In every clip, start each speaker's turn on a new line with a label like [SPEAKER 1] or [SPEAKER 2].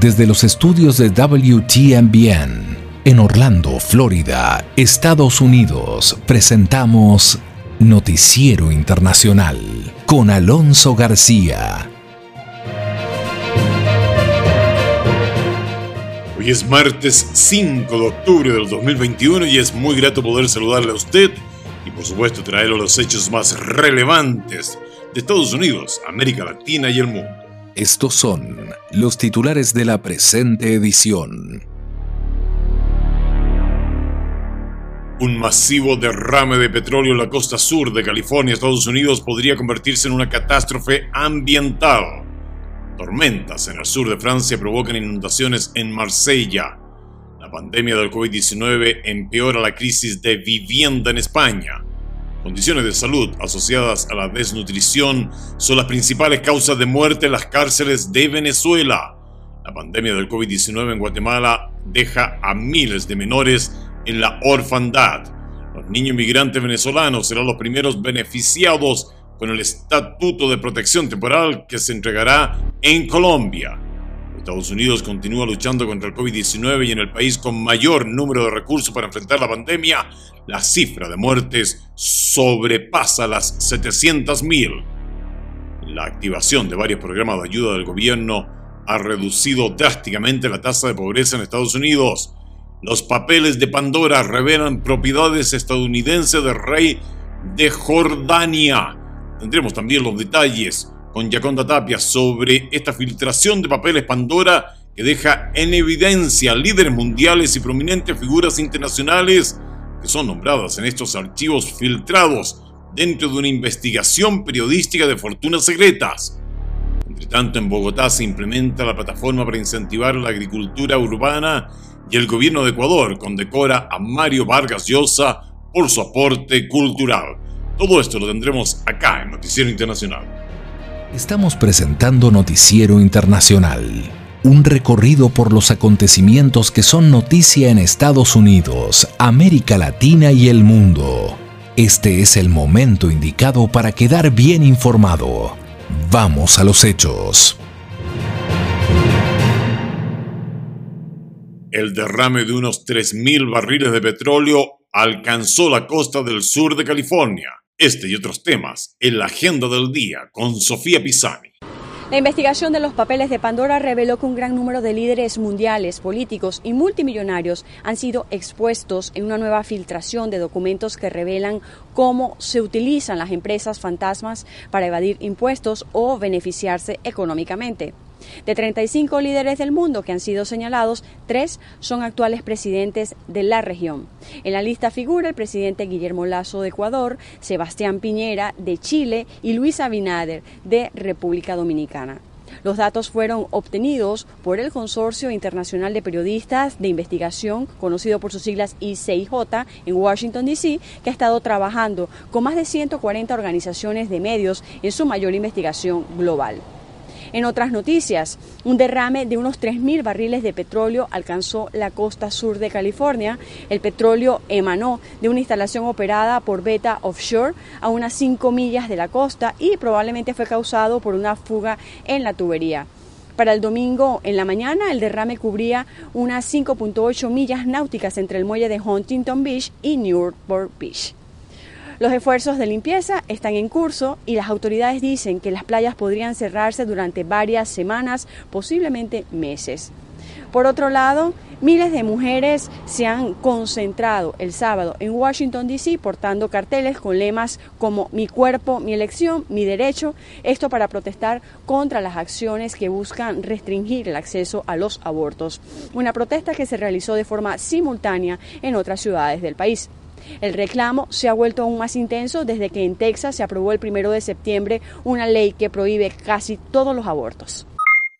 [SPEAKER 1] Desde los estudios de WTMBN en Orlando, Florida, Estados Unidos, presentamos Noticiero Internacional con Alonso García.
[SPEAKER 2] Hoy es martes 5 de octubre del 2021 y es muy grato poder saludarle a usted y por supuesto traerle los hechos más relevantes de Estados Unidos, América Latina y el mundo.
[SPEAKER 1] Estos son los titulares de la presente edición.
[SPEAKER 2] Un masivo derrame de petróleo en la costa sur de California, Estados Unidos, podría convertirse en una catástrofe ambiental. Tormentas en el sur de Francia provocan inundaciones en Marsella. La pandemia del COVID-19 empeora la crisis de vivienda en España. Condiciones de salud asociadas a la desnutrición son las principales causas de muerte en las cárceles de Venezuela. La pandemia del COVID-19 en Guatemala deja a miles de menores en la orfandad. Los niños migrantes venezolanos serán los primeros beneficiados con el Estatuto de Protección Temporal que se entregará en Colombia. Estados Unidos continúa luchando contra el COVID-19 y en el país con mayor número de recursos para enfrentar la pandemia, la cifra de muertes sobrepasa las 700.000. La activación de varios programas de ayuda del gobierno ha reducido drásticamente la tasa de pobreza en Estados Unidos. Los papeles de Pandora revelan propiedades estadounidenses del rey de Jordania. Tendremos también los detalles con Yaconda Tapia sobre esta filtración de papeles Pandora que deja en evidencia líderes mundiales y prominentes figuras internacionales que son nombradas en estos archivos filtrados dentro de una investigación periodística de fortunas secretas. Entre tanto, en Bogotá se implementa la plataforma para incentivar la agricultura urbana y el gobierno de Ecuador condecora a Mario Vargas Llosa por su aporte cultural. Todo esto lo tendremos acá en Noticiero Internacional.
[SPEAKER 1] Estamos presentando Noticiero Internacional, un recorrido por los acontecimientos que son noticia en Estados Unidos, América Latina y el mundo. Este es el momento indicado para quedar bien informado. Vamos a los hechos.
[SPEAKER 2] El derrame de unos 3.000 barriles de petróleo alcanzó la costa del sur de California. Este y otros temas en la agenda del día con Sofía Pisani.
[SPEAKER 3] La investigación de los papeles de Pandora reveló que un gran número de líderes mundiales, políticos y multimillonarios han sido expuestos en una nueva filtración de documentos que revelan cómo se utilizan las empresas fantasmas para evadir impuestos o beneficiarse económicamente. De 35 líderes del mundo que han sido señalados, tres son actuales presidentes de la región. En la lista figura el presidente Guillermo Lazo de Ecuador, Sebastián Piñera de Chile y Luis Abinader de República Dominicana. Los datos fueron obtenidos por el Consorcio Internacional de Periodistas de Investigación, conocido por sus siglas ICIJ, en Washington, D.C., que ha estado trabajando con más de 140 organizaciones de medios en su mayor investigación global. En otras noticias, un derrame de unos 3.000 barriles de petróleo alcanzó la costa sur de California. El petróleo emanó de una instalación operada por Beta Offshore a unas 5 millas de la costa y probablemente fue causado por una fuga en la tubería. Para el domingo en la mañana, el derrame cubría unas 5.8 millas náuticas entre el muelle de Huntington Beach y Newport Beach. Los esfuerzos de limpieza están en curso y las autoridades dicen que las playas podrían cerrarse durante varias semanas, posiblemente meses. Por otro lado, miles de mujeres se han concentrado el sábado en Washington, D.C. portando carteles con lemas como Mi cuerpo, mi elección, mi derecho, esto para protestar contra las acciones que buscan restringir el acceso a los abortos. Una protesta que se realizó de forma simultánea en otras ciudades del país. El reclamo se ha vuelto aún más intenso desde que en Texas se aprobó el primero de septiembre una ley que prohíbe casi todos los abortos.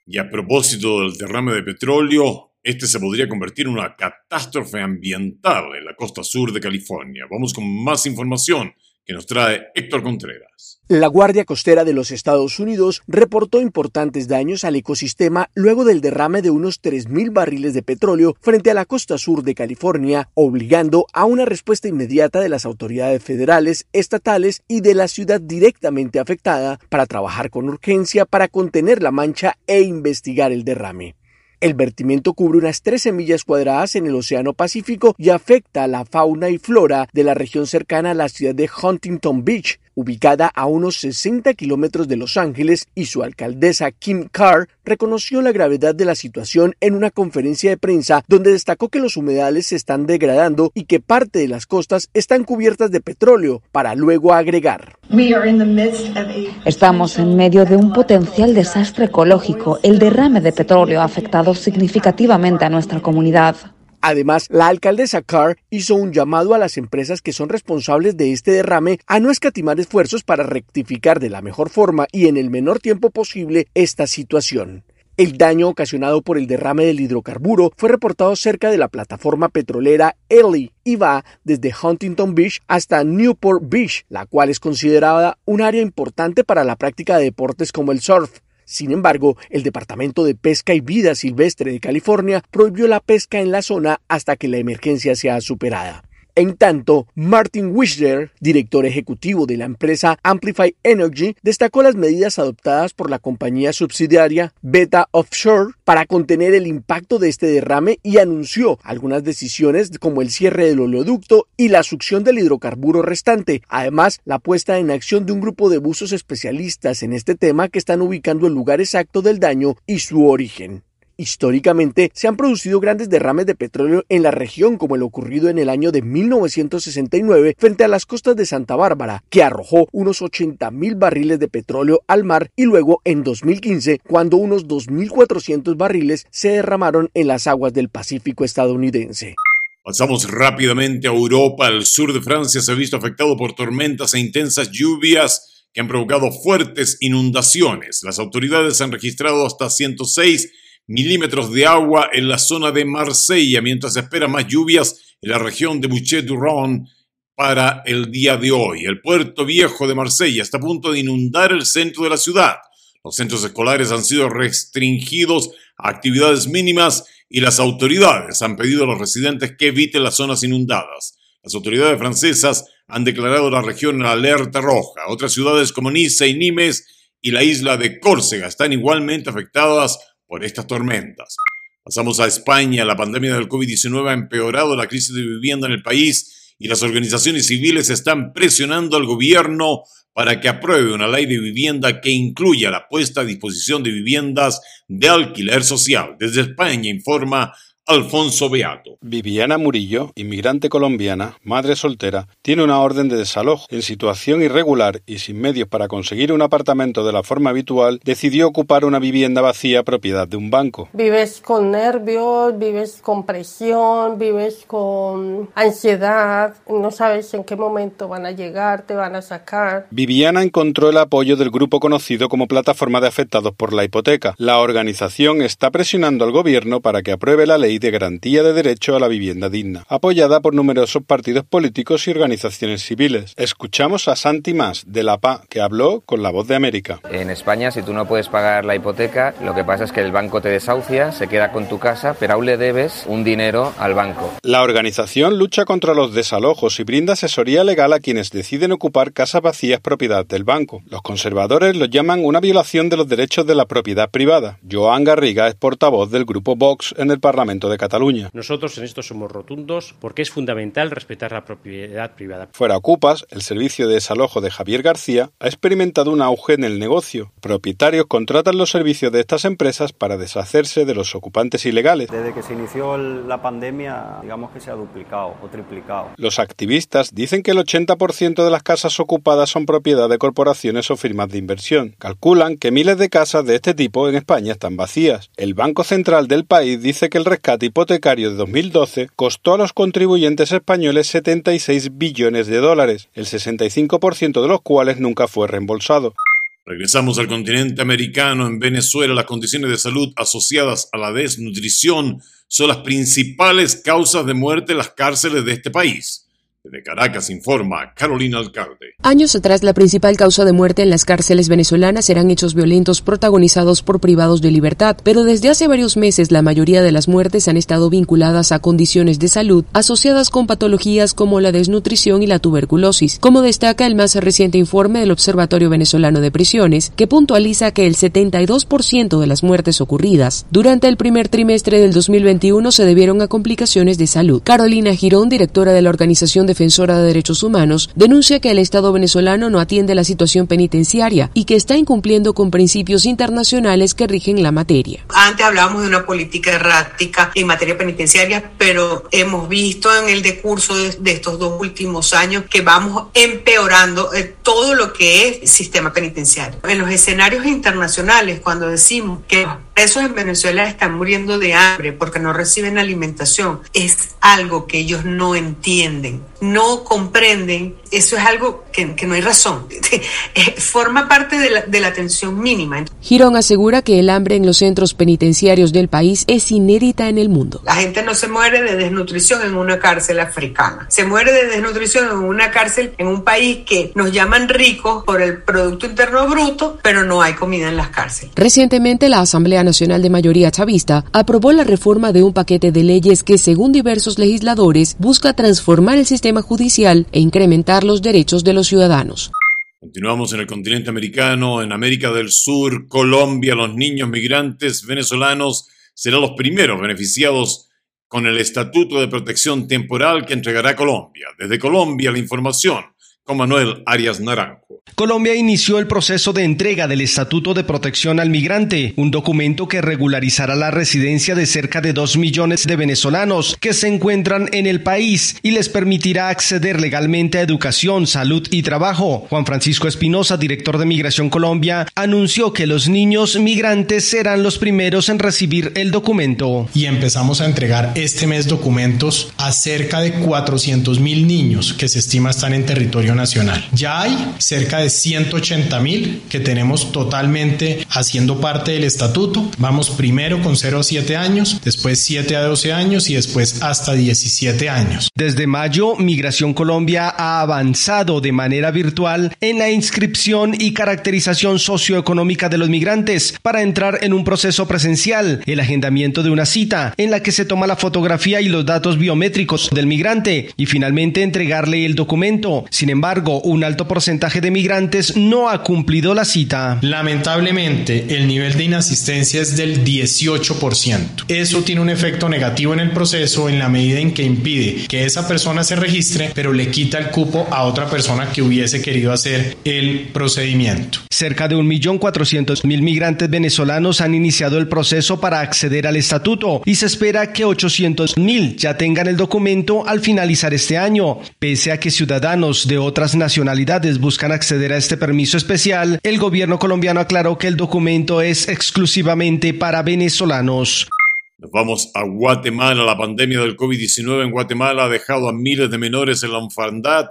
[SPEAKER 2] Y a propósito del derrame de petróleo, este se podría convertir en una catástrofe ambiental en la costa sur de California. Vamos con más información que nos trae Héctor Contreras.
[SPEAKER 4] La Guardia Costera de los Estados Unidos reportó importantes daños al ecosistema luego del derrame de unos 3.000 barriles de petróleo frente a la costa sur de California, obligando a una respuesta inmediata de las autoridades federales, estatales y de la ciudad directamente afectada para trabajar con urgencia para contener la mancha e investigar el derrame. El vertimiento cubre unas 13 millas cuadradas en el Océano Pacífico y afecta a la fauna y flora de la región cercana a la ciudad de Huntington Beach, ubicada a unos 60 kilómetros de Los Ángeles, y su alcaldesa Kim Carr reconoció la gravedad de la situación en una conferencia de prensa donde destacó que los humedales se están degradando y que parte de las costas están cubiertas de petróleo, para luego agregar.
[SPEAKER 5] Estamos en medio de un potencial desastre ecológico. El derrame de petróleo ha afectado significativamente a nuestra comunidad.
[SPEAKER 4] Además, la alcaldesa Carr hizo un llamado a las empresas que son responsables de este derrame a no escatimar esfuerzos para rectificar de la mejor forma y en el menor tiempo posible esta situación. El daño ocasionado por el derrame del hidrocarburo fue reportado cerca de la plataforma petrolera Ely y va desde Huntington Beach hasta Newport Beach, la cual es considerada un área importante para la práctica de deportes como el surf. Sin embargo, el Departamento de Pesca y Vida Silvestre de California prohibió la pesca en la zona hasta que la emergencia sea superada. En tanto, Martin Wisler, director ejecutivo de la empresa Amplify Energy, destacó las medidas adoptadas por la compañía subsidiaria Beta Offshore para contener el impacto de este derrame y anunció algunas decisiones como el cierre del oleoducto y la succión del hidrocarburo restante. Además, la puesta en acción de un grupo de buzos especialistas en este tema que están ubicando el lugar exacto del daño y su origen. Históricamente se han producido grandes derrames de petróleo en la región como el ocurrido en el año de 1969 frente a las costas de Santa Bárbara, que arrojó unos 80 mil barriles de petróleo al mar y luego en 2015 cuando unos 2.400 barriles se derramaron en las aguas del Pacífico estadounidense.
[SPEAKER 2] Pasamos rápidamente a Europa. El sur de Francia se ha visto afectado por tormentas e intensas lluvias que han provocado fuertes inundaciones. Las autoridades han registrado hasta 106 milímetros de agua en la zona de Marsella, mientras se espera más lluvias en la región de Bouchet-du-Rhône para el día de hoy. El puerto viejo de Marsella está a punto de inundar el centro de la ciudad. Los centros escolares han sido restringidos a actividades mínimas y las autoridades han pedido a los residentes que eviten las zonas inundadas. Las autoridades francesas han declarado la región en alerta roja. Otras ciudades como Niza y Nimes y la isla de Córcega están igualmente afectadas por estas tormentas. Pasamos a España. La pandemia del COVID-19 ha empeorado la crisis de vivienda en el país y las organizaciones civiles están presionando al gobierno para que apruebe una ley de vivienda que incluya la puesta a disposición de viviendas de alquiler social. Desde España informa Alfonso Beato.
[SPEAKER 6] Viviana Murillo, inmigrante colombiana, madre soltera, tiene una orden de desalojo. En situación irregular y sin medios para conseguir un apartamento de la forma habitual, decidió ocupar una vivienda vacía propiedad de un banco.
[SPEAKER 7] Vives con nervios, vives con presión, vives con ansiedad, no sabes en qué momento van a llegar, te van a sacar.
[SPEAKER 6] Viviana encontró el apoyo del grupo conocido como Plataforma de Afectados por la Hipoteca. La organización está presionando al gobierno para que apruebe la ley de Garantía de Derecho a la Vivienda Digna, apoyada por numerosos partidos políticos y organizaciones civiles. Escuchamos a Santi Mas, de la PA, que habló con La Voz de América.
[SPEAKER 8] En España, si tú no puedes pagar la hipoteca, lo que pasa es que el banco te desahucia, se queda con tu casa, pero aún le debes un dinero al banco.
[SPEAKER 6] La organización lucha contra los desalojos y brinda asesoría legal a quienes deciden ocupar casas vacías propiedad del banco. Los conservadores lo llaman una violación de los derechos de la propiedad privada. Joan Garriga es portavoz del grupo Vox en el Parlamento de Cataluña.
[SPEAKER 9] Nosotros en esto somos rotundos porque es fundamental respetar la propiedad privada.
[SPEAKER 6] Fuera Ocupas, el servicio de desalojo de Javier García ha experimentado un auge en el negocio. Propietarios contratan los servicios de estas empresas para deshacerse de los ocupantes ilegales.
[SPEAKER 10] Desde que se inició la pandemia, digamos que se ha duplicado o triplicado.
[SPEAKER 6] Los activistas dicen que el 80% de las casas ocupadas son propiedad de corporaciones o firmas de inversión. Calculan que miles de casas de este tipo en España están vacías. El Banco Central del país dice que el rescate hipotecario de 2012 costó a los contribuyentes españoles 76 billones de dólares, el 65% de los cuales nunca fue reembolsado.
[SPEAKER 2] Regresamos al continente americano. En Venezuela, las condiciones de salud asociadas a la desnutrición son las principales causas de muerte en las cárceles de este país. Desde Caracas informa Carolina Alcalde.
[SPEAKER 11] Años atrás, la principal causa de muerte en las cárceles venezolanas eran hechos violentos protagonizados por privados de libertad, pero desde hace varios meses la mayoría de las muertes han estado vinculadas a condiciones de salud asociadas con patologías como la desnutrición y la tuberculosis, como destaca el más reciente informe del Observatorio Venezolano de Prisiones, que puntualiza que el 72% de las muertes ocurridas durante el primer trimestre del 2021 se debieron a complicaciones de salud. Carolina Girón, directora de la Organización Defensora de Derechos Humanos, denuncia que el Estado venezolano no atiende la situación penitenciaria y que está incumpliendo con principios internacionales que rigen la materia.
[SPEAKER 12] Antes hablábamos de una política errática en materia penitenciaria, pero hemos visto en el decurso de, estos dos últimos años que vamos empeorando eh, todo lo que es sistema penitenciario. En los escenarios internacionales, cuando decimos que presos en Venezuela están muriendo de hambre porque no reciben alimentación, es algo que ellos no entienden no comprenden, eso es algo que, no hay razón. Eh, forma parte de la, de la atención mínima.
[SPEAKER 11] Girón asegura que el hambre en los centros penitenciarios del país es inédita en el mundo.
[SPEAKER 12] La gente no se muere de desnutrición en una cárcel africana. Se muere de desnutrición en una cárcel en un país que nos llaman ricos por el Producto Interno Bruto, pero no hay comida en las cárceles.
[SPEAKER 11] Recientemente, la Asamblea Nacional de Mayoría Chavista aprobó la reforma de un paquete de leyes que, según diversos legisladores, busca transformar el sistema judicial e incrementar los derechos de los ciudadanos.
[SPEAKER 2] Continuamos en el continente americano, en América del Sur, Colombia, los niños migrantes venezolanos serán los primeros beneficiados con el Estatuto de Protección Temporal que entregará Colombia. Desde Colombia la información con Manuel Arias Naranjo.
[SPEAKER 13] Colombia inició el proceso de entrega del Estatuto de Protección al Migrante, un documento que regularizará la residencia de cerca de dos millones de venezolanos que se encuentran en el país y les permitirá acceder legalmente a educación, salud y trabajo. Juan Francisco Espinosa, director de Migración Colombia, anunció que los niños migrantes serán los primeros en recibir el documento.
[SPEAKER 14] Y empezamos a entregar este mes documentos a cerca de 400 mil niños que se estima están en territorio nacional. Ya hay cerca de 180 mil que tenemos totalmente haciendo parte del estatuto. Vamos primero con 0 a 7 años, después 7 a 12 años y después hasta 17 años.
[SPEAKER 13] Desde mayo, Migración Colombia ha avanzado de manera virtual en la inscripción y caracterización socioeconómica de los migrantes para entrar en un proceso presencial, el agendamiento de una cita en la que se toma la fotografía y los datos biométricos del migrante y finalmente entregarle el documento. Sin embargo, un alto porcentaje de migrantes no ha cumplido la cita.
[SPEAKER 14] Lamentablemente, el nivel de inasistencia es del 18%. Eso tiene un efecto negativo en el proceso en la medida en que impide que esa persona se registre, pero le quita el cupo a otra persona que hubiese querido hacer el procedimiento.
[SPEAKER 13] Cerca de 1.400.000 migrantes venezolanos han iniciado el proceso para acceder al estatuto y se espera que 800.000 ya tengan el documento al finalizar este año, pese a que ciudadanos de otras nacionalidades buscan acceder a este permiso especial, el gobierno colombiano aclaró que el documento es exclusivamente para venezolanos.
[SPEAKER 2] Nos vamos a Guatemala. La pandemia del COVID-19 en Guatemala ha dejado a miles de menores en la orfandad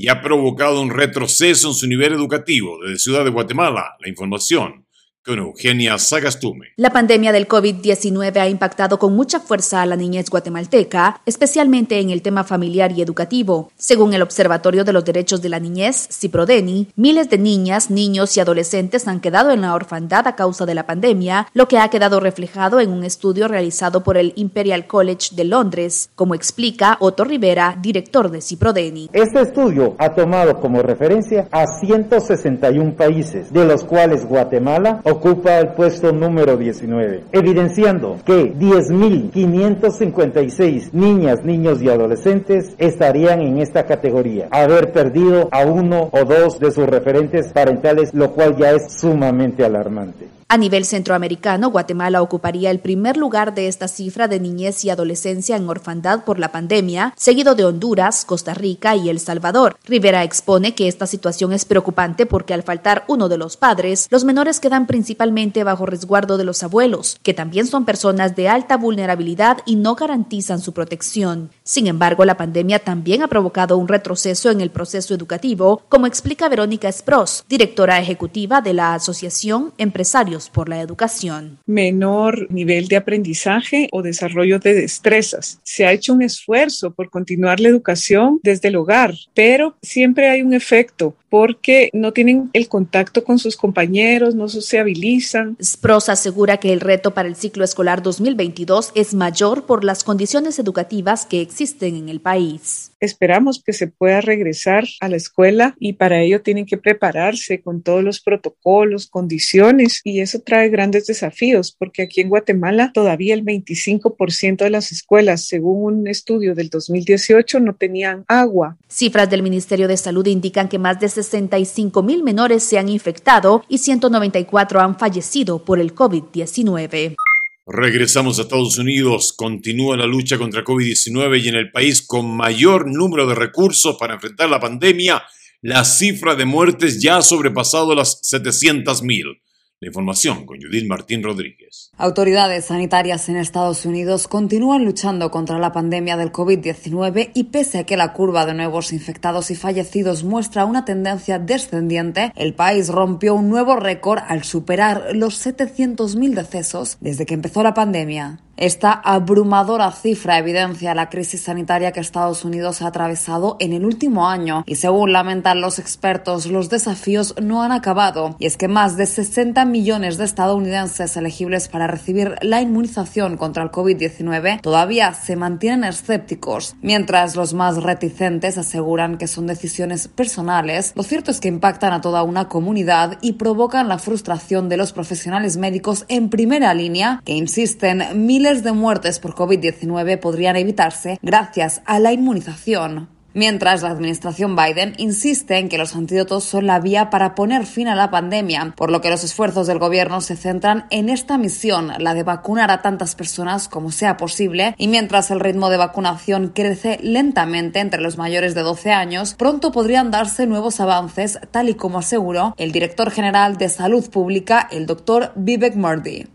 [SPEAKER 2] y ha provocado un retroceso en su nivel educativo. Desde Ciudad de Guatemala, la información con Eugenia Sagastume.
[SPEAKER 5] La pandemia del COVID-19 ha impactado con mucha fuerza a la niñez guatemalteca, especialmente en el tema familiar y educativo. Según el Observatorio de los Derechos de la Niñez, CIPRODENI, miles de niñas, niños y adolescentes han quedado en la orfandad a causa de la pandemia, lo que ha quedado reflejado en un estudio realizado por el Imperial College de Londres, como explica Otto Rivera, director de CIPRODENI.
[SPEAKER 15] Este estudio ha tomado como referencia a 161 países, de los cuales Guatemala ocupa el puesto número 19, evidenciando que 10.556 niñas, niños y adolescentes estarían en esta categoría. Haber perdido a uno o dos de sus referentes parentales, lo cual ya es sumamente alarmante.
[SPEAKER 5] A nivel centroamericano, Guatemala ocuparía el primer lugar de esta cifra de niñez y adolescencia en orfandad por la pandemia, seguido de Honduras, Costa Rica y El Salvador. Rivera expone que esta situación es preocupante porque al faltar uno de los padres, los menores quedan principalmente bajo resguardo de los abuelos, que también son personas de alta vulnerabilidad y no garantizan su protección. Sin embargo, la pandemia también ha provocado un retroceso en el proceso educativo, como explica Verónica Spross, directora ejecutiva de la Asociación Empresarios por la educación.
[SPEAKER 16] Menor nivel de aprendizaje o desarrollo de destrezas. Se ha hecho un esfuerzo por continuar la educación desde el hogar, pero siempre hay un efecto porque no tienen el contacto con sus compañeros, no sociabilizan.
[SPEAKER 5] Spros asegura que el reto para el ciclo escolar 2022 es mayor por las condiciones educativas que existen en el país.
[SPEAKER 16] Esperamos que se pueda regresar a la escuela y para ello tienen que prepararse con todos los protocolos, condiciones y eso trae grandes desafíos porque aquí en Guatemala todavía el 25% de las escuelas, según un estudio del 2018, no tenían agua.
[SPEAKER 5] Cifras del Ministerio de Salud indican que más de 65 mil menores se han infectado y 194 han fallecido por el COVID-19.
[SPEAKER 2] Regresamos a Estados Unidos. Continúa la lucha contra COVID-19 y en el país con mayor número de recursos para enfrentar la pandemia, la cifra de muertes ya ha sobrepasado las 700 mil. La información con Judith Martín Rodríguez.
[SPEAKER 17] Autoridades sanitarias en Estados Unidos continúan luchando contra la pandemia del COVID-19 y pese a que la curva de nuevos infectados y fallecidos muestra una tendencia descendiente, el país rompió un nuevo récord al superar los 700.000 decesos desde que empezó la pandemia. Esta abrumadora cifra evidencia la crisis sanitaria que Estados Unidos ha atravesado en el último año y según lamentan los expertos, los desafíos no han acabado y es que más de 60 millones de estadounidenses elegibles para recibir la inmunización contra el COVID-19 todavía se mantienen escépticos, mientras los más reticentes aseguran que son decisiones personales. Lo cierto es que impactan a toda una comunidad y provocan la frustración de los profesionales médicos en primera línea que insisten miles de muertes por COVID-19 podrían evitarse gracias a la inmunización. Mientras la administración Biden insiste en que los antídotos son la vía para poner fin a la pandemia, por lo que los esfuerzos del gobierno se centran en esta misión, la de vacunar a tantas personas como sea posible, y mientras el ritmo de vacunación crece lentamente entre los mayores de 12 años, pronto podrían darse nuevos avances, tal y como aseguró el director general de Salud Pública, el doctor Vivek Murthy.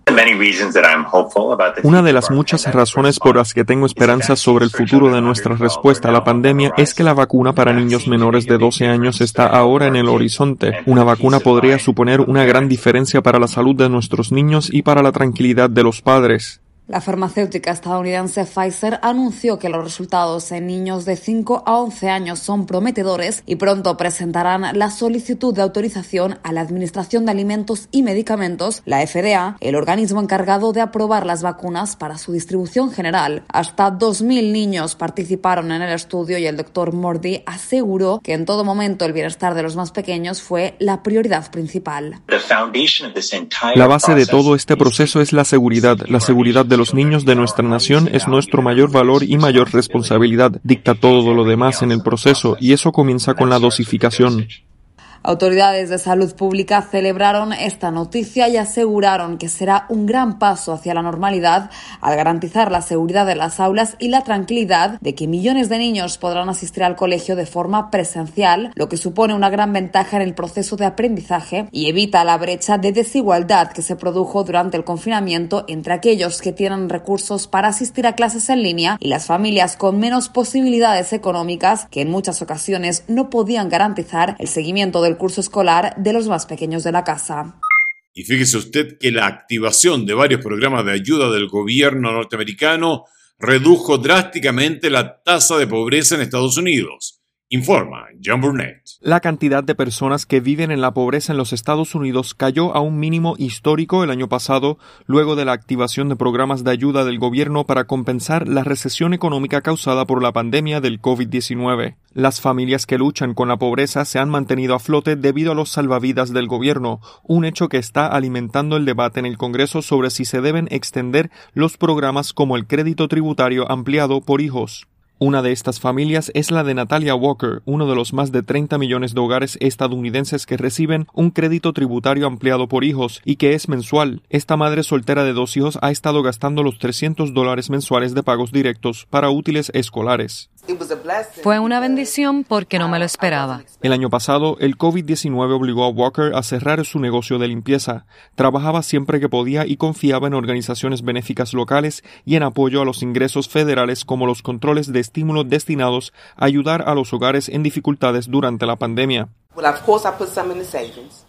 [SPEAKER 18] Una de las muchas razones por las que tengo esperanza sobre el futuro de nuestra respuesta a la pandemia es que la vacuna para niños menores de 12 años está ahora en el horizonte. Una vacuna podría suponer una gran diferencia para la salud de nuestros niños y para la tranquilidad de los padres.
[SPEAKER 17] La farmacéutica estadounidense Pfizer anunció que los resultados en niños de 5 a 11 años son prometedores y pronto presentarán la solicitud de autorización a la Administración de Alimentos y Medicamentos, la FDA, el organismo encargado de aprobar las vacunas para su distribución general. Hasta 2.000 niños participaron en el estudio y el doctor Mordi aseguró que en todo momento el bienestar de los más pequeños fue la prioridad principal.
[SPEAKER 18] La base de todo este proceso es la seguridad, la seguridad de los niños de nuestra nación es nuestro mayor valor y mayor responsabilidad. Dicta todo lo demás en el proceso y eso comienza con la dosificación.
[SPEAKER 17] Autoridades de salud pública celebraron esta noticia y aseguraron que será un gran paso hacia la normalidad al garantizar la seguridad de las aulas y la tranquilidad de que millones de niños podrán asistir al colegio de forma presencial, lo que supone una gran ventaja en el proceso de aprendizaje y evita la brecha de desigualdad que se produjo durante el confinamiento entre aquellos que tienen recursos para asistir a clases en línea y las familias con menos posibilidades económicas que en muchas ocasiones no podían garantizar el seguimiento del curso escolar de los más pequeños de la casa.
[SPEAKER 2] Y fíjese usted que la activación de varios programas de ayuda del gobierno norteamericano redujo drásticamente la tasa de pobreza en Estados Unidos. Informa John Burnett.
[SPEAKER 18] La cantidad de personas que viven en la pobreza en los Estados Unidos cayó a un mínimo histórico el año pasado, luego de la activación de programas de ayuda del gobierno para compensar la recesión económica causada por la pandemia del COVID-19. Las familias que luchan con la pobreza se han mantenido a flote debido a los salvavidas del gobierno, un hecho que está alimentando el debate en el Congreso sobre si se deben extender los programas como el crédito tributario ampliado por hijos. Una de estas familias es la de Natalia Walker, uno de los más de 30 millones de hogares estadounidenses que reciben un crédito tributario ampliado por hijos y que es mensual. Esta madre soltera de dos hijos ha estado gastando los 300 dólares mensuales de pagos directos para útiles escolares.
[SPEAKER 19] Fue una bendición porque no me lo esperaba.
[SPEAKER 18] El año pasado, el COVID-19 obligó a Walker a cerrar su negocio de limpieza. Trabajaba siempre que podía y confiaba en organizaciones benéficas locales y en apoyo a los ingresos federales como los controles de estímulo destinados a ayudar a los hogares en dificultades durante la pandemia.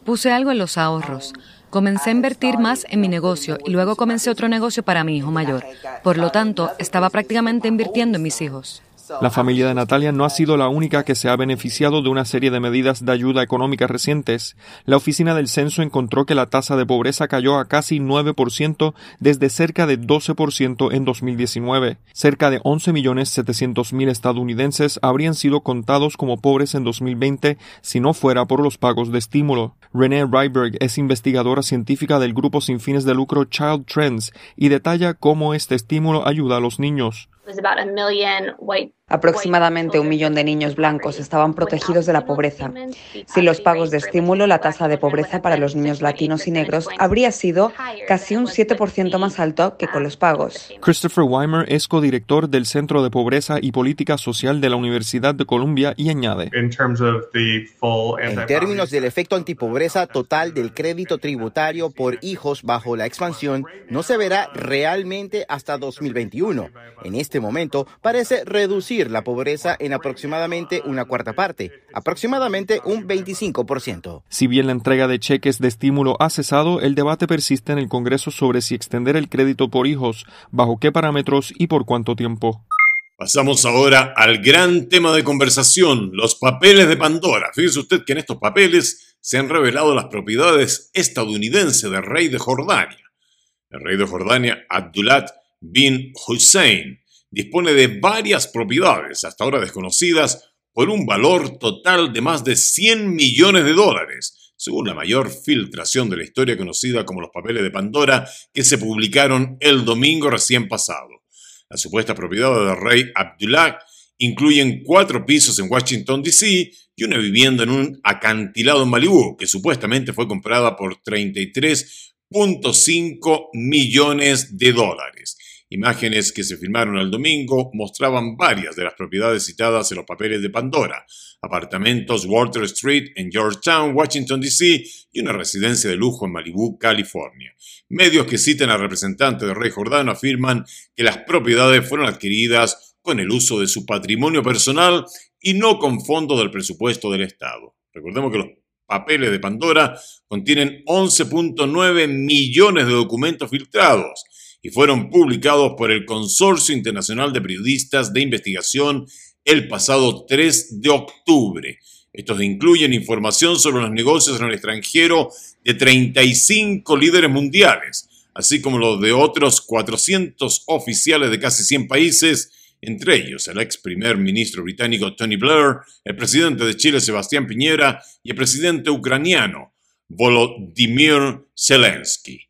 [SPEAKER 19] Puse algo en los ahorros. Comencé a invertir más en mi negocio y luego comencé otro negocio para mi hijo mayor. Por lo tanto, estaba prácticamente invirtiendo en mis hijos.
[SPEAKER 18] La familia de Natalia no ha sido la única que se ha beneficiado de una serie de medidas de ayuda económica recientes. La oficina del censo encontró que la tasa de pobreza cayó a casi 9% desde cerca de 12% en 2019. Cerca de 11.700.000 estadounidenses habrían sido contados como pobres en 2020 si no fuera por los pagos de estímulo. Renee Ryberg es investigadora científica del grupo sin fines de lucro Child Trends y detalla cómo este estímulo ayuda a los niños.
[SPEAKER 20] Aproximadamente un millón de niños blancos estaban protegidos de la pobreza. Sin los pagos de estímulo, la tasa de pobreza para los niños latinos y negros habría sido casi un 7% más alto que con los pagos.
[SPEAKER 18] Christopher Weimer es codirector del Centro de Pobreza y Política Social de la Universidad de Columbia y añade:
[SPEAKER 21] En términos del efecto antipobreza total del crédito tributario por hijos bajo la expansión, no se verá realmente hasta 2021. En este momento parece reducir la pobreza en aproximadamente una cuarta parte, aproximadamente un 25%.
[SPEAKER 18] Si bien la entrega de cheques de estímulo ha cesado, el debate persiste en el Congreso sobre si extender el crédito por hijos, bajo qué parámetros y por cuánto tiempo.
[SPEAKER 2] Pasamos ahora al gran tema de conversación, los papeles de Pandora. Fíjese usted que en estos papeles se han revelado las propiedades estadounidenses del rey de Jordania. El rey de Jordania, Abdullah bin Hussein, dispone de varias propiedades hasta ahora desconocidas por un valor total de más de 100 millones de dólares, según la mayor filtración de la historia conocida como los papeles de Pandora que se publicaron el domingo recién pasado. La supuesta propiedad del rey Abdullah incluyen cuatro pisos en Washington, D.C. y una vivienda en un acantilado en Malibu, que supuestamente fue comprada por 33.5 millones de dólares. Imágenes que se filmaron el domingo mostraban varias de las propiedades citadas en los papeles de Pandora, apartamentos Walter Street en Georgetown, Washington, D.C. y una residencia de lujo en Malibu, California. Medios que citan al representante del rey Jordano afirman que las propiedades fueron adquiridas con el uso de su patrimonio personal y no con fondos del presupuesto del Estado. Recordemos que los papeles de Pandora contienen 11.9 millones de documentos filtrados y fueron publicados por el Consorcio Internacional de Periodistas de Investigación el pasado 3 de octubre. Estos incluyen información sobre los negocios en el extranjero de 35 líderes mundiales, así como los de otros 400 oficiales de casi 100 países, entre ellos el ex primer ministro británico Tony Blair, el presidente de Chile Sebastián Piñera y el presidente ucraniano Volodymyr Zelensky.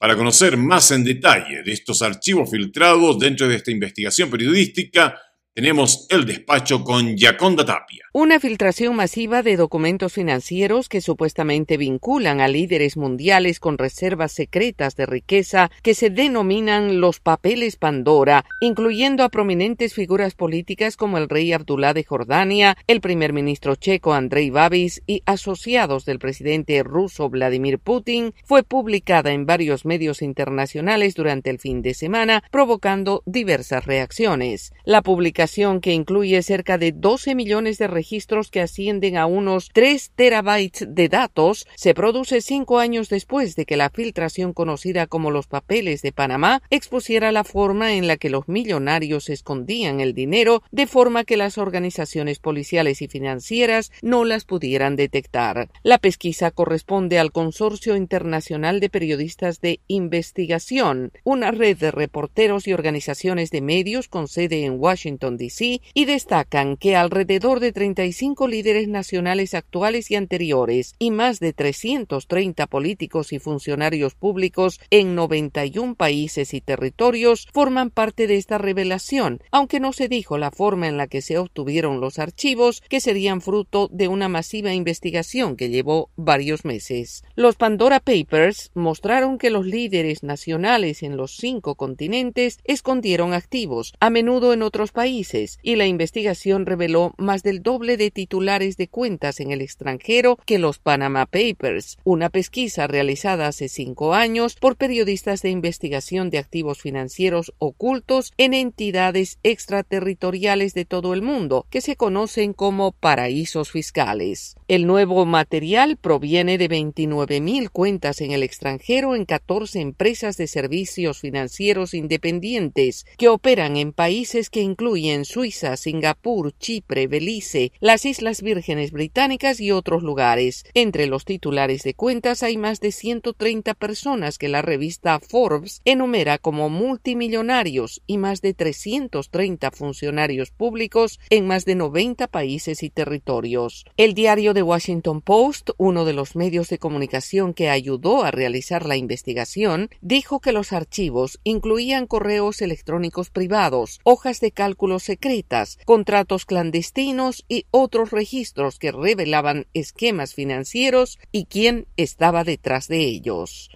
[SPEAKER 2] Para conocer más en detalle de estos archivos filtrados dentro de esta investigación periodística, tenemos el despacho con Yaconda Tapia.
[SPEAKER 22] Una filtración masiva de documentos financieros que supuestamente vinculan a líderes mundiales con reservas secretas de riqueza que se denominan los papeles Pandora, incluyendo a prominentes figuras políticas como el rey Abdullah de Jordania, el primer ministro checo Andrei Babis y asociados del presidente ruso Vladimir Putin, fue publicada en varios medios internacionales durante el fin de semana, provocando diversas reacciones. La publicación que incluye cerca de 12 millones de registros que ascienden a unos 3 terabytes de datos, se produce cinco años después de que la filtración conocida como los papeles de Panamá expusiera la forma en la que los millonarios escondían el dinero de forma que las organizaciones policiales y financieras no las pudieran detectar. La pesquisa corresponde al Consorcio Internacional de Periodistas de Investigación, una red de reporteros y organizaciones de medios con sede en Washington DC y destacan que alrededor de 35 líderes nacionales actuales y anteriores y más de 330 políticos y funcionarios públicos en 91 países y territorios forman parte de esta revelación, aunque no se dijo la forma en la que se obtuvieron los archivos que serían fruto de una masiva investigación que llevó varios meses. Los Pandora Papers mostraron que los líderes nacionales en los cinco continentes escondieron activos, a menudo en otros países y la investigación reveló más del doble de titulares de cuentas en el extranjero que los Panama Papers, una pesquisa realizada hace cinco años por periodistas de investigación de activos financieros ocultos en entidades extraterritoriales de todo el mundo, que se conocen como paraísos fiscales. El nuevo material proviene de 29.000 cuentas en el extranjero en 14 empresas de servicios financieros independientes que operan en países que incluyen Suiza, Singapur, Chipre, Belice, las Islas Vírgenes Británicas y otros lugares. Entre los titulares de cuentas hay más de 130 personas que la revista Forbes enumera como multimillonarios y más de 330 funcionarios públicos en más de 90 países y territorios. El diario de Washington Post, uno de los medios de comunicación que ayudó a realizar la investigación, dijo que los archivos incluían correos electrónicos privados, hojas de cálculo secretas, contratos clandestinos y otros registros que revelaban esquemas financieros y quién estaba detrás de ellos.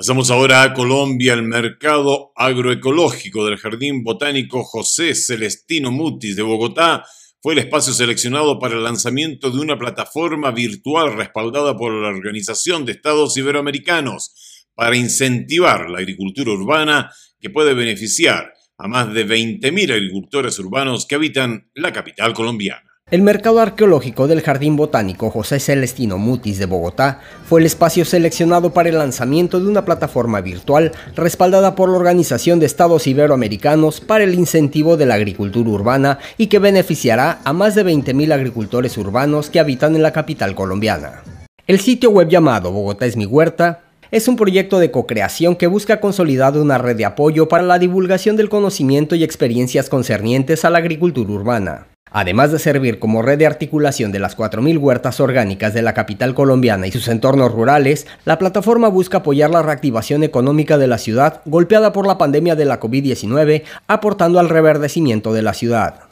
[SPEAKER 2] Pasamos ahora a Colombia. El mercado agroecológico del Jardín Botánico José Celestino Mutis de Bogotá fue el espacio seleccionado para el lanzamiento de una plataforma virtual respaldada por la Organización de Estados Iberoamericanos para incentivar la agricultura urbana que puede beneficiar a más de 20.000 agricultores urbanos que habitan la capital colombiana.
[SPEAKER 23] El mercado arqueológico del Jardín Botánico José Celestino Mutis de Bogotá fue el espacio seleccionado para el lanzamiento de una plataforma virtual respaldada por la Organización de Estados Iberoamericanos para el incentivo de la agricultura urbana y que beneficiará a más de 20.000 agricultores urbanos que habitan en la capital colombiana. El sitio web llamado Bogotá es mi huerta es un proyecto de co-creación que busca consolidar una red de apoyo para la divulgación del conocimiento y experiencias concernientes a la agricultura urbana. Además de servir como red de articulación de las 4.000 huertas orgánicas de la capital colombiana y sus entornos rurales, la plataforma busca apoyar la reactivación económica de la ciudad golpeada por la pandemia de la COVID-19, aportando al reverdecimiento de la ciudad.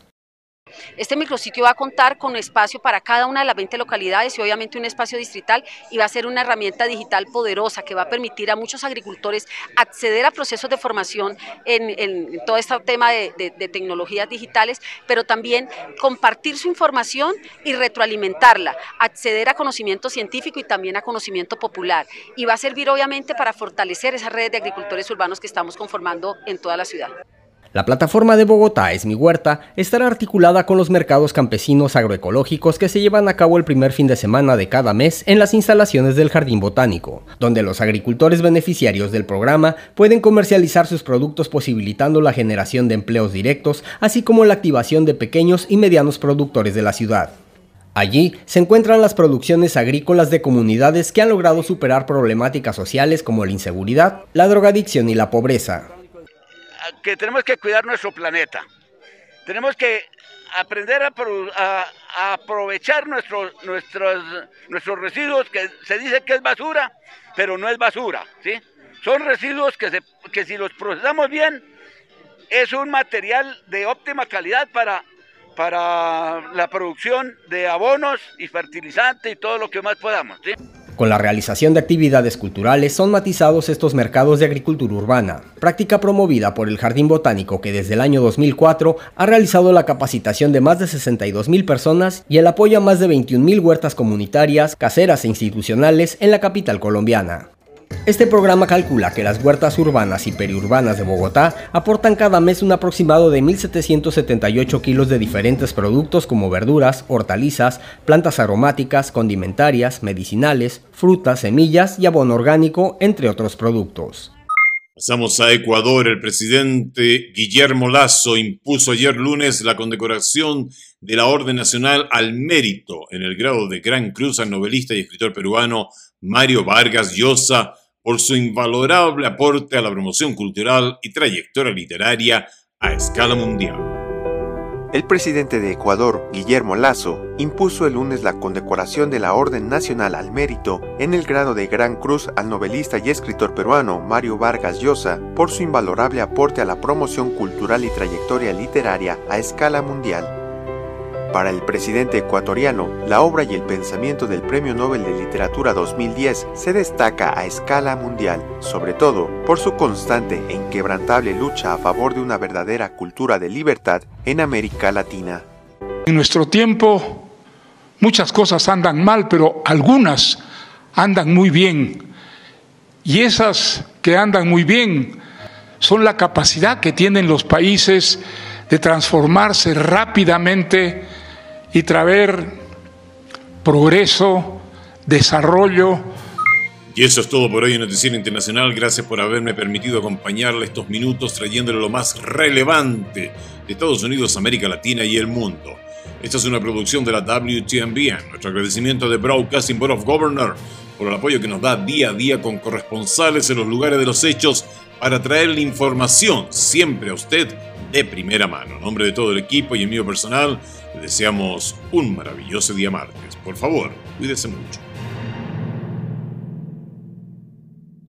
[SPEAKER 24] Este micrositio va a contar con espacio para cada una de las 20 localidades y obviamente un espacio distrital y va a ser una herramienta digital poderosa que va a permitir a muchos agricultores acceder a procesos de formación en, todo este tema de, de tecnologías digitales, pero también compartir su información y retroalimentarla, acceder a conocimiento científico y también a conocimiento popular. Y va a servir obviamente para fortalecer esa red de agricultores urbanos que estamos conformando en toda la ciudad.
[SPEAKER 23] La plataforma de Bogotá es mi huerta estará articulada con los mercados campesinos agroecológicos que se llevan a cabo el primer fin de semana de cada mes en las instalaciones del Jardín Botánico, donde los agricultores beneficiarios del programa pueden comercializar sus productos posibilitando la generación de empleos directos, así como la activación de pequeños y medianos productores de la ciudad. Allí se encuentran las producciones agrícolas de comunidades que han logrado superar problemáticas sociales como la inseguridad, la drogadicción y la pobreza
[SPEAKER 25] que tenemos que cuidar nuestro planeta. Tenemos que aprender a, aprovechar nuestros, nuestros, nuestros residuos, que se dice que es basura, pero no es basura. ¿sí? Son residuos que, que si los procesamos bien, es un material de óptima calidad para, para la producción de abonos y fertilizantes y todo lo que más podamos. ¿sí?
[SPEAKER 23] Con la realización de actividades culturales son matizados estos mercados de agricultura urbana, práctica promovida por el Jardín Botánico que desde el año 2004 ha realizado la capacitación de más de 62 mil personas y el apoyo a más de 21 mil huertas comunitarias, caseras e institucionales en la capital colombiana. Este programa calcula que las huertas urbanas y periurbanas de Bogotá aportan cada mes un aproximado de 1.778 kilos de diferentes productos como verduras, hortalizas, plantas aromáticas, condimentarias, medicinales, frutas, semillas y abono orgánico, entre otros productos.
[SPEAKER 2] Pasamos a Ecuador. El presidente Guillermo Lazo impuso ayer lunes la condecoración de la Orden Nacional al Mérito en el grado de Gran Cruz al novelista y escritor peruano Mario Vargas Llosa por su invalorable aporte a la promoción cultural y trayectoria literaria a escala mundial.
[SPEAKER 26] El presidente de Ecuador, Guillermo Lazo, impuso el lunes la condecoración de la Orden Nacional al Mérito en el grado de Gran Cruz al novelista y escritor peruano Mario Vargas Llosa por su invalorable aporte a la promoción cultural y trayectoria literaria a escala mundial. Para el presidente ecuatoriano, la obra y el pensamiento del Premio Nobel de Literatura 2010 se destaca a escala mundial, sobre todo por su constante e inquebrantable lucha a favor de una verdadera cultura de libertad en América Latina.
[SPEAKER 27] En nuestro tiempo muchas cosas andan mal, pero algunas andan muy bien. Y esas que andan muy bien son la capacidad que tienen los países de transformarse rápidamente y traer progreso, desarrollo.
[SPEAKER 2] Y eso es todo por hoy en Noticiero Internacional. Gracias por haberme permitido acompañarle estos minutos trayéndole lo más relevante de Estados Unidos, América Latina y el mundo. Esta es una producción de la WTMBN. Nuestro agradecimiento de Broadcasting Board of Governors por el apoyo que nos da día a día con corresponsales en los lugares de los hechos para traerle información siempre a usted de primera mano. En nombre de todo el equipo y el mío personal, le deseamos un maravilloso día martes. Por favor, cuídese mucho.